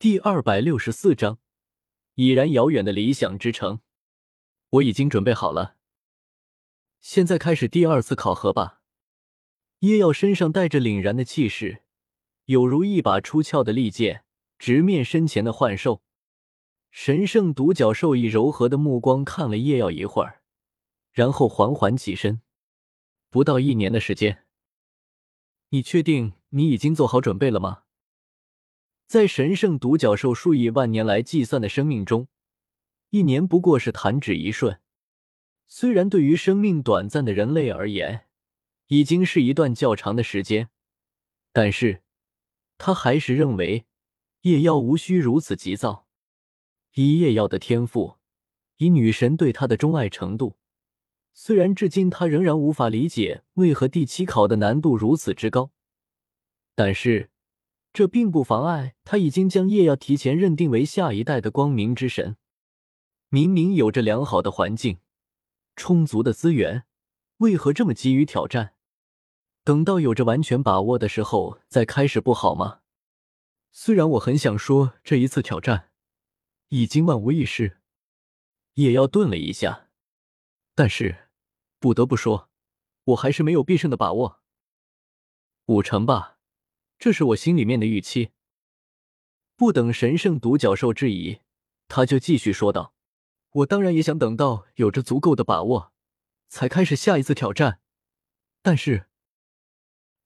第二百六十四章，已然遥远的理想之城。我已经准备好了，现在开始第二次考核吧。叶耀身上带着凛然的气势，有如一把出鞘的利剑，直面身前的幻兽。神圣独角兽以柔和的目光看了叶耀一会儿，然后缓缓起身。不到一年的时间，你确定你已经做好准备了吗？在神圣独角兽数亿万年来计算的生命中，一年不过是弹指一瞬。虽然对于生命短暂的人类而言，已经是一段较长的时间，但是他还是认为叶妖无需如此急躁。以叶妖的天赋，以女神对他的钟爱程度，虽然至今他仍然无法理解为何第七考的难度如此之高，但是。这并不妨碍他已经将叶耀提前认定为下一代的光明之神。明明有着良好的环境、充足的资源，为何这么急于挑战？等到有着完全把握的时候再开始不好吗？虽然我很想说这一次挑战已经万无一失，也要顿了一下，但是不得不说，我还是没有必胜的把握。五成吧。这是我心里面的预期。不等神圣独角兽质疑，他就继续说道：“我当然也想等到有着足够的把握，才开始下一次挑战。但是，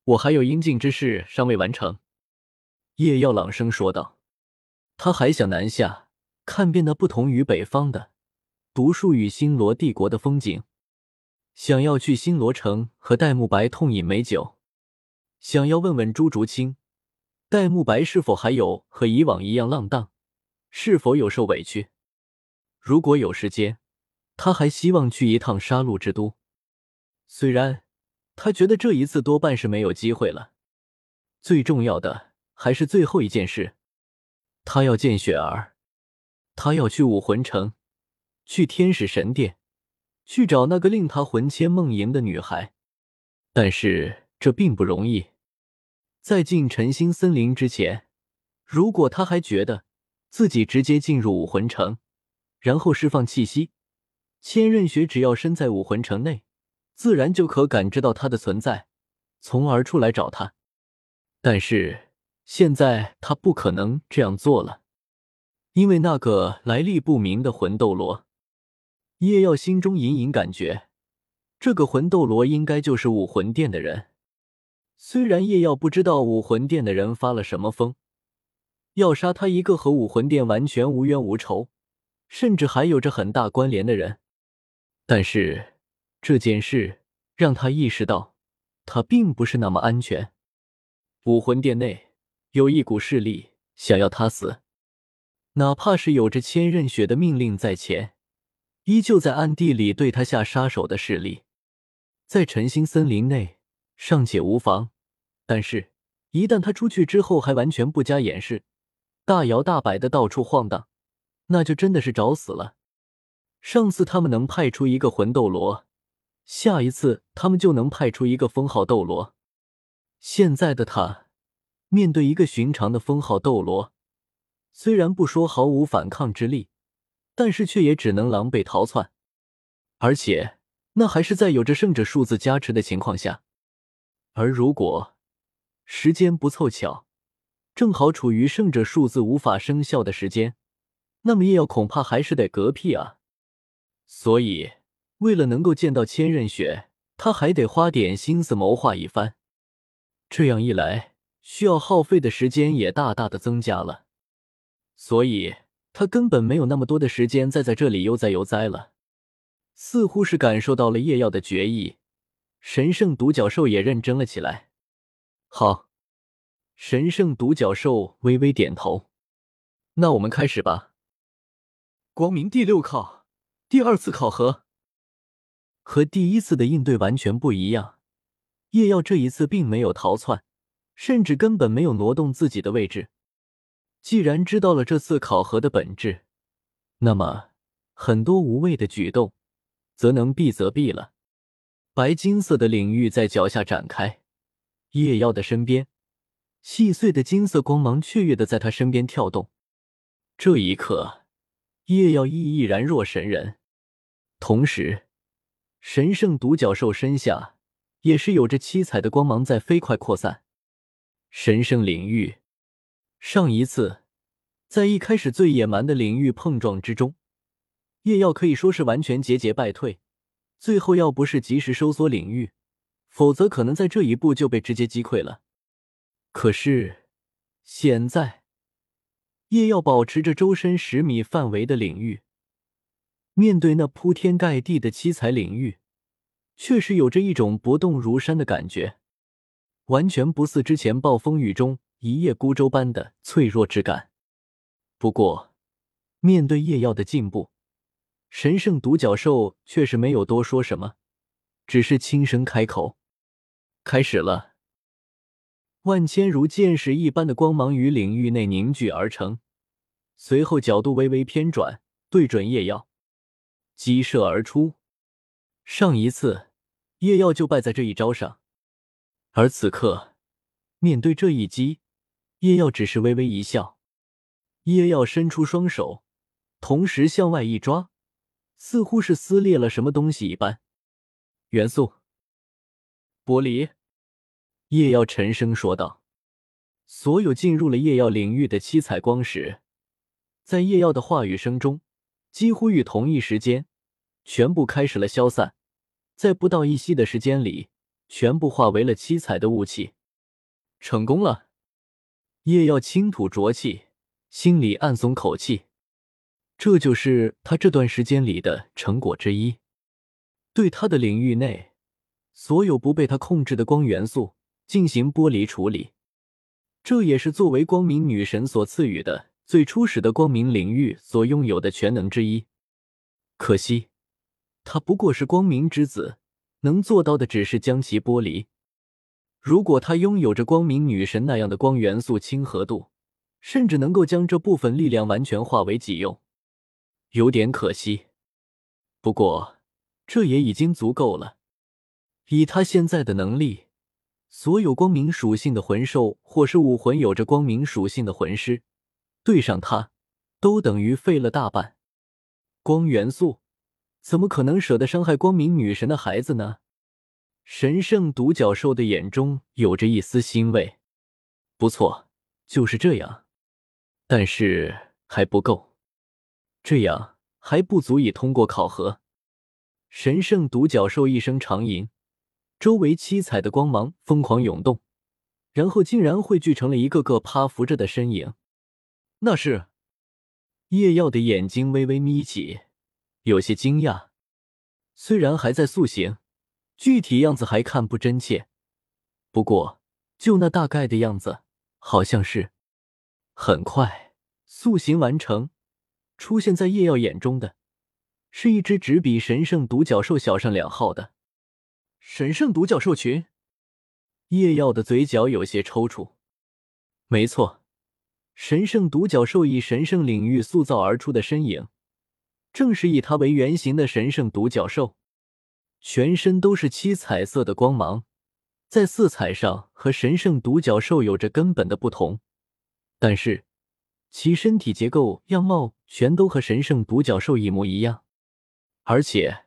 我还有应尽之事尚未完成。”叶耀朗声说道：“他还想南下，看遍那不同于北方的独树与星罗帝国的风景，想要去星罗城和戴沐白痛饮美酒。”想要问问朱竹清，戴沐白是否还有和以往一样浪荡，是否有受委屈？如果有时间，他还希望去一趟杀戮之都。虽然他觉得这一次多半是没有机会了。最重要的还是最后一件事，他要见雪儿，他要去武魂城，去天使神殿，去找那个令他魂牵梦萦的女孩。但是这并不容易。在进晨星森林之前，如果他还觉得自己直接进入武魂城，然后释放气息，千仞雪只要身在武魂城内，自然就可感知到他的存在，从而出来找他。但是现在他不可能这样做了，因为那个来历不明的魂斗罗，叶耀心中隐隐感觉，这个魂斗罗应该就是武魂殿的人。虽然叶耀不知道武魂殿的人发了什么疯，要杀他一个和武魂殿完全无冤无仇，甚至还有着很大关联的人，但是这件事让他意识到，他并不是那么安全。武魂殿内有一股势力想要他死，哪怕是有着千仞雪的命令在前，依旧在暗地里对他下杀手的势力，在晨星森林内尚且无妨。但是，一旦他出去之后还完全不加掩饰，大摇大摆的到处晃荡，那就真的是找死了。上次他们能派出一个魂斗罗，下一次他们就能派出一个封号斗罗。现在的他，面对一个寻常的封号斗罗，虽然不说毫无反抗之力，但是却也只能狼狈逃窜，而且那还是在有着圣者数字加持的情况下。而如果……时间不凑巧，正好处于圣者数字无法生效的时间，那么叶耀恐怕还是得嗝屁啊！所以，为了能够见到千仞雪，他还得花点心思谋划一番。这样一来，需要耗费的时间也大大的增加了。所以，他根本没有那么多的时间再在这里悠哉悠哉了。似乎是感受到了叶耀的决意，神圣独角兽也认真了起来。好，神圣独角兽微微点头。那我们开始吧。光明第六考，第二次考核，和第一次的应对完全不一样。叶耀这一次并没有逃窜，甚至根本没有挪动自己的位置。既然知道了这次考核的本质，那么很多无谓的举动，则能避则避了。白金色的领域在脚下展开。叶耀的身边，细碎的金色光芒雀跃的在他身边跳动。这一刻，叶耀毅毅然若神人，同时，神圣独角兽身下也是有着七彩的光芒在飞快扩散。神圣领域，上一次在一开始最野蛮的领域碰撞之中，叶耀可以说是完全节节败退。最后要不是及时收缩领域，否则可能在这一步就被直接击溃了。可是现在，叶耀保持着周身十米范围的领域，面对那铺天盖地的七彩领域，确实有着一种不动如山的感觉，完全不似之前暴风雨中一叶孤舟般的脆弱之感。不过，面对夜耀的进步，神圣独角兽却是没有多说什么，只是轻声开口：“开始了。”万千如箭矢一般的光芒于领域内凝聚而成，随后角度微微偏转，对准叶耀，激射而出。上一次叶耀就败在这一招上，而此刻面对这一击，叶耀只是微微一笑。叶耀伸出双手，同时向外一抓。似乎是撕裂了什么东西一般。元素，玻璃。叶耀沉声说道：“所有进入了夜耀领域的七彩光石，在叶耀的话语声中，几乎与同一时间，全部开始了消散。在不到一息的时间里，全部化为了七彩的雾气。成功了。”叶耀轻吐浊气，心里暗松口气。这就是他这段时间里的成果之一。对他的领域内所有不被他控制的光元素进行剥离处理，这也是作为光明女神所赐予的最初始的光明领域所拥有的全能之一。可惜，他不过是光明之子，能做到的只是将其剥离。如果他拥有着光明女神那样的光元素亲和度，甚至能够将这部分力量完全化为己用。有点可惜，不过这也已经足够了。以他现在的能力，所有光明属性的魂兽或是武魂有着光明属性的魂师，对上他都等于废了大半。光元素怎么可能舍得伤害光明女神的孩子呢？神圣独角兽的眼中有着一丝欣慰。不错，就是这样，但是还不够。这样还不足以通过考核。神圣独角兽一声长吟，周围七彩的光芒疯狂涌动，然后竟然汇聚成了一个个趴伏着的身影。那是叶耀的眼睛微微眯起，有些惊讶。虽然还在塑形，具体样子还看不真切，不过就那大概的样子，好像是很快塑形完成。出现在叶耀眼中的，是一只只比神圣独角兽小上两号的神圣独角兽群。叶耀的嘴角有些抽搐。没错，神圣独角兽以神圣领域塑造而出的身影，正是以它为原型的神圣独角兽。全身都是七彩色的光芒，在色彩上和神圣独角兽有着根本的不同，但是。其身体结构、样貌全都和神圣独角兽一模一样，而且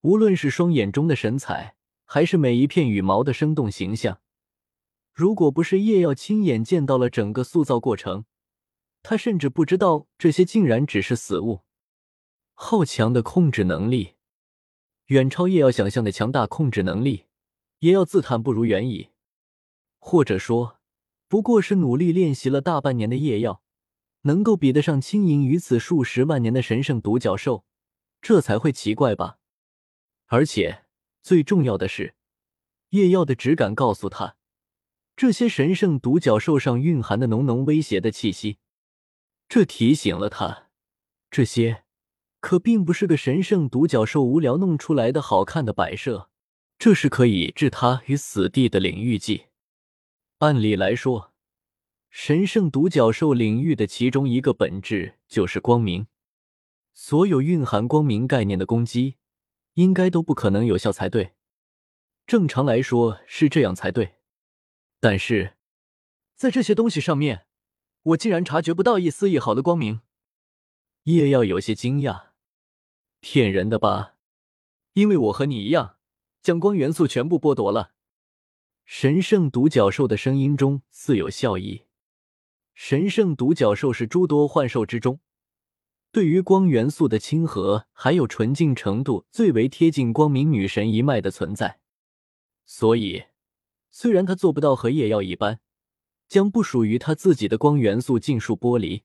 无论是双眼中的神采，还是每一片羽毛的生动形象，如果不是叶耀亲眼见到了整个塑造过程，他甚至不知道这些竟然只是死物。好强的控制能力，远超叶耀想象的强大控制能力，也要自叹不如远矣。或者说，不过是努力练习了大半年的叶耀。能够比得上轻盈于此数十万年的神圣独角兽，这才会奇怪吧？而且最重要的是，夜耀的直感告诉他，这些神圣独角兽上蕴含的浓浓威胁的气息，这提醒了他，这些可并不是个神圣独角兽无聊弄出来的好看的摆设，这是可以置他于死地的领域技。按理来说。神圣独角兽领域的其中一个本质就是光明，所有蕴含光明概念的攻击，应该都不可能有效才对。正常来说是这样才对，但是在这些东西上面，我竟然察觉不到一丝一毫的光明。叶耀有些惊讶：“骗人的吧？因为我和你一样，将光元素全部剥夺了。”神圣独角兽的声音中似有笑意。神圣独角兽是诸多幻兽之中，对于光元素的亲和还有纯净程度最为贴近光明女神一脉的存在，所以虽然他做不到和叶耀一般，将不属于他自己的光元素尽数剥离，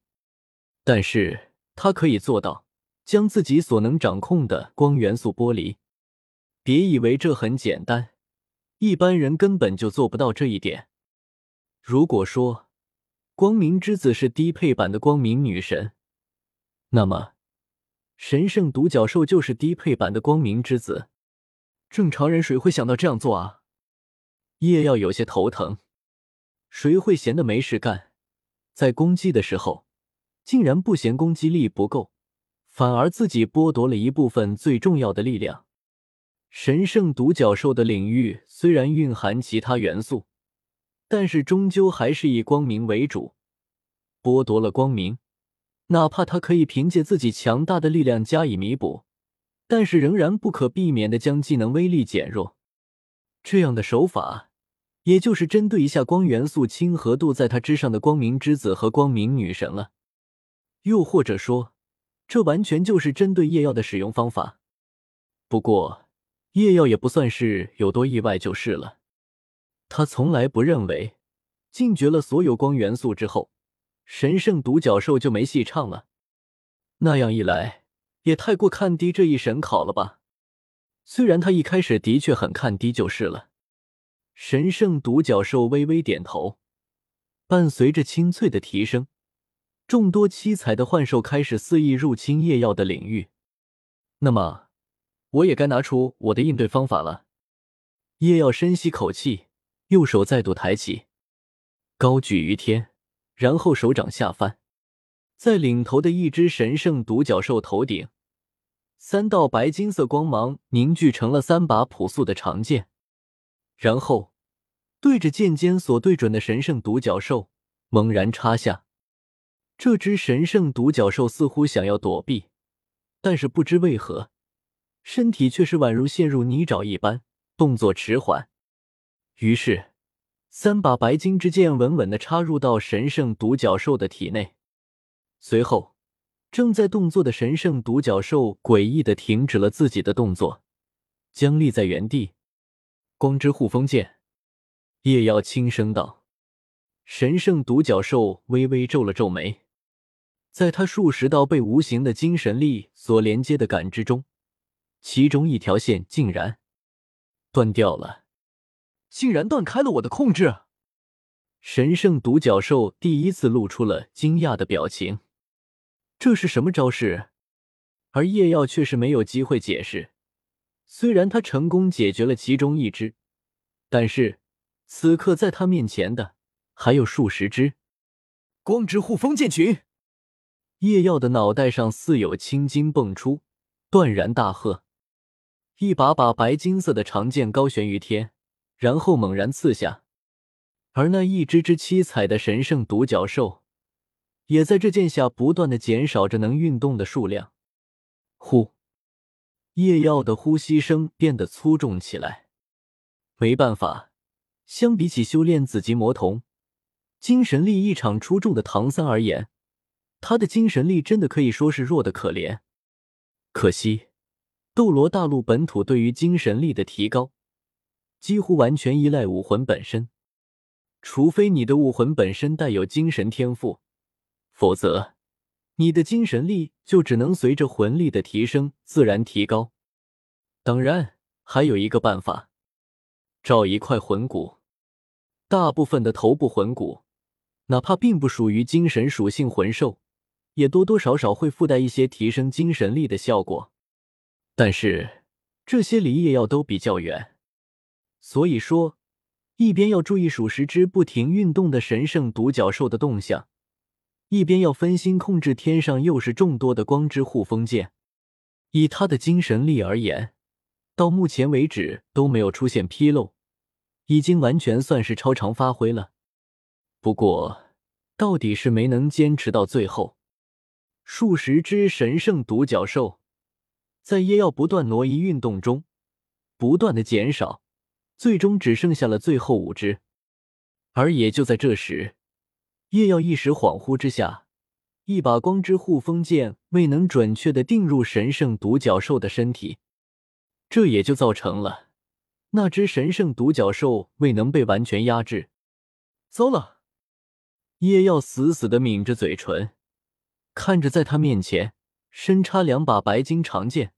但是他可以做到将自己所能掌控的光元素剥离。别以为这很简单。一般人根本就做不到这一点。如果说光明之子是低配版的光明女神，那么神圣独角兽就是低配版的光明之子。正常人谁会想到这样做啊？叶耀有些头疼。谁会闲的没事干，在攻击的时候竟然不嫌攻击力不够，反而自己剥夺了一部分最重要的力量？神圣独角兽的领域虽然蕴含其他元素，但是终究还是以光明为主。剥夺了光明，哪怕他可以凭借自己强大的力量加以弥补，但是仍然不可避免的将技能威力减弱。这样的手法，也就是针对一下光元素亲和度在他之上的光明之子和光明女神了。又或者说，这完全就是针对夜药的使用方法。不过，夜耀也不算是有多意外就是了。他从来不认为禁绝了所有光元素之后，神圣独角兽就没戏唱了。那样一来，也太过看低这一神考了吧？虽然他一开始的确很看低就是了。神圣独角兽微微点头，伴随着清脆的提升，众多七彩的幻兽开始肆意入侵叶耀的领域。那么。我也该拿出我的应对方法了。叶耀深吸口气，右手再度抬起，高举于天，然后手掌下翻，在领头的一只神圣独角兽头顶，三道白金色光芒凝聚成了三把朴素的长剑，然后对着剑尖所对准的神圣独角兽猛然插下。这只神圣独角兽似乎想要躲避，但是不知为何。身体却是宛如陷入泥沼一般，动作迟缓。于是，三把白金之剑稳稳的插入到神圣独角兽的体内。随后，正在动作的神圣独角兽诡异的停止了自己的动作，僵立在原地。光之护风剑，叶耀轻声道。神圣独角兽微微皱了皱眉，在他数十道被无形的精神力所连接的感知中。其中一条线竟然断掉了，竟然断开了我的控制！神圣独角兽第一次露出了惊讶的表情。这是什么招式？而叶耀却是没有机会解释。虽然他成功解决了其中一只，但是此刻在他面前的还有数十只光之护风剑群。叶耀的脑袋上似有青筋蹦出，断然大喝。一把把白金色的长剑高悬于天，然后猛然刺下，而那一只只七彩的神圣独角兽，也在这剑下不断的减少着能运动的数量。呼，夜耀的呼吸声变得粗重起来。没办法，相比起修炼紫极魔瞳，精神力异常出众的唐三而言，他的精神力真的可以说是弱的可怜。可惜。斗罗大陆本土对于精神力的提高，几乎完全依赖武魂本身。除非你的武魂本身带有精神天赋，否则你的精神力就只能随着魂力的提升自然提高。当然，还有一个办法，找一块魂骨。大部分的头部魂骨，哪怕并不属于精神属性魂兽，也多多少少会附带一些提升精神力的效果。但是这些离叶药都比较远，所以说一边要注意数十只不停运动的神圣独角兽的动向，一边要分心控制天上又是众多的光之护风剑。以他的精神力而言，到目前为止都没有出现纰漏，已经完全算是超常发挥了。不过，到底是没能坚持到最后。数十只神圣独角兽在叶耀不断挪移运动中，不断的减少，最终只剩下了最后五只。而也就在这时，叶耀一时恍惚之下，一把光之护风剑未能准确的定入神圣独角兽的身体，这也就造成了那只神圣独角兽未能被完全压制。糟了！叶耀死死的抿着嘴唇，看着在他面前身插两把白金长剑，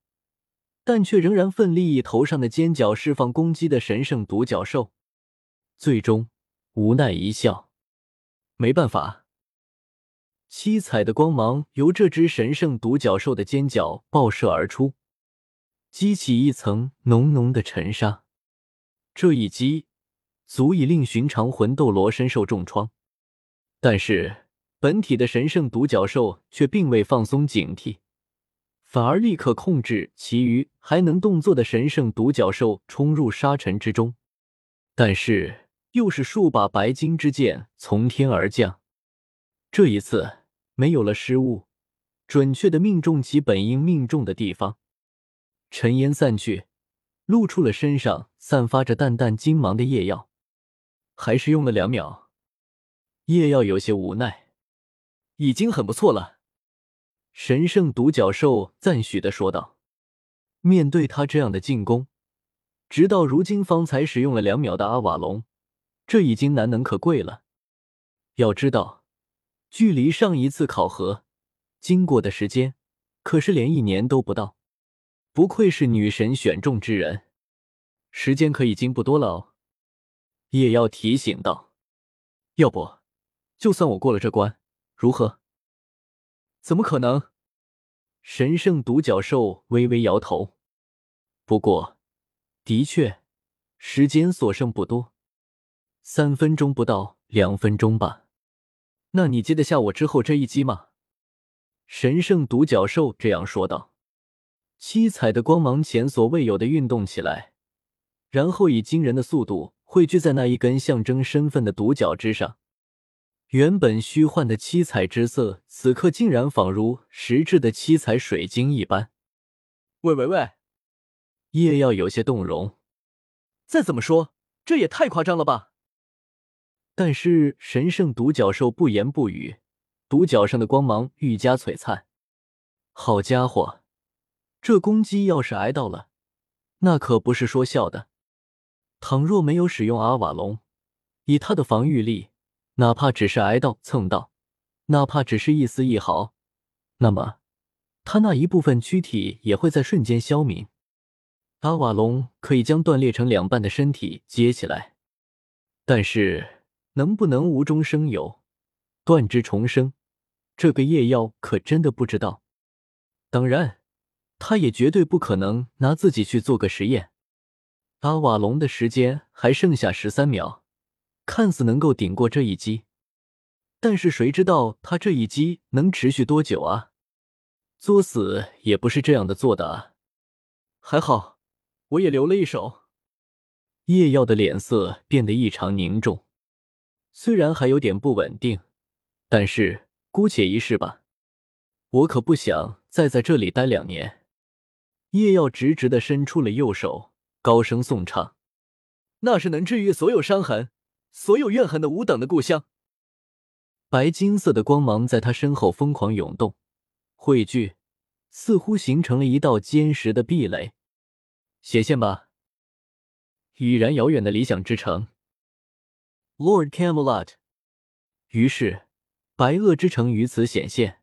但却仍然奋力以头上的尖角释放攻击的神圣独角兽，最终无奈一笑，没办法。七彩的光芒由这只神圣独角兽的尖角爆射而出，激起一层浓浓的尘沙。这一击足以令寻常魂斗罗身受重创。但是，本体的神圣独角兽却并未放松警惕，反而立刻控制其余还能动作的神圣独角兽冲入沙尘之中。但是，又是数把白金之剑从天而降，这一次没有了失误，准确的命中其本应命中的地方。尘烟散去，露出了身上散发着淡淡金芒的夜耀，还是用了两秒。夜耀有些无奈，已经很不错了。神圣独角兽赞许的说道：“面对他这样的进攻，直到如今方才使用了两秒的阿瓦隆，这已经难能可贵了。要知道，距离上一次考核经过的时间，可是连一年都不到。不愧是女神选中之人，时间可已经不多了哦。”也要提醒道：“要不？”就算我过了这关，如何？怎么可能？神圣独角兽微微摇头。不过，的确，时间所剩不多，三分钟不到，两分钟吧。那你接得下我之后这一击吗？神圣独角兽这样说道。七彩的光芒前所未有的运动起来，然后以惊人的速度汇聚在那一根象征身份的独角之上。原本虚幻的七彩之色，此刻竟然仿如实质的七彩水晶一般。喂喂喂！叶耀有些动容。再怎么说，这也太夸张了吧？但是神圣独角兽不言不语，独角上的光芒愈加璀璨。好家伙，这攻击要是挨到了，那可不是说笑的。倘若没有使用阿瓦隆，以他的防御力，哪怕只是挨到蹭到，哪怕只是一丝一毫，那么他那一部分躯体也会在瞬间消泯。阿瓦隆可以将断裂成两半的身体接起来，但是能不能无中生有，断肢重生，这个夜妖可真的不知道。当然，他也绝对不可能拿自己去做个实验。阿瓦隆的时间还剩下十三秒。看似能够顶过这一击，但是谁知道他这一击能持续多久啊？作死也不是这样的做的啊！还好，我也留了一手。叶耀的脸色变得异常凝重，虽然还有点不稳定，但是姑且一试吧。我可不想再在这里待两年。叶耀直直的伸出了右手，高声颂唱：“那是能治愈所有伤痕。”所有怨恨的无等的故乡，白金色的光芒在他身后疯狂涌动，汇聚，似乎形成了一道坚实的壁垒。显现吧，已然遥远的理想之城，Lord Camelot。于是，白垩之城于此显现。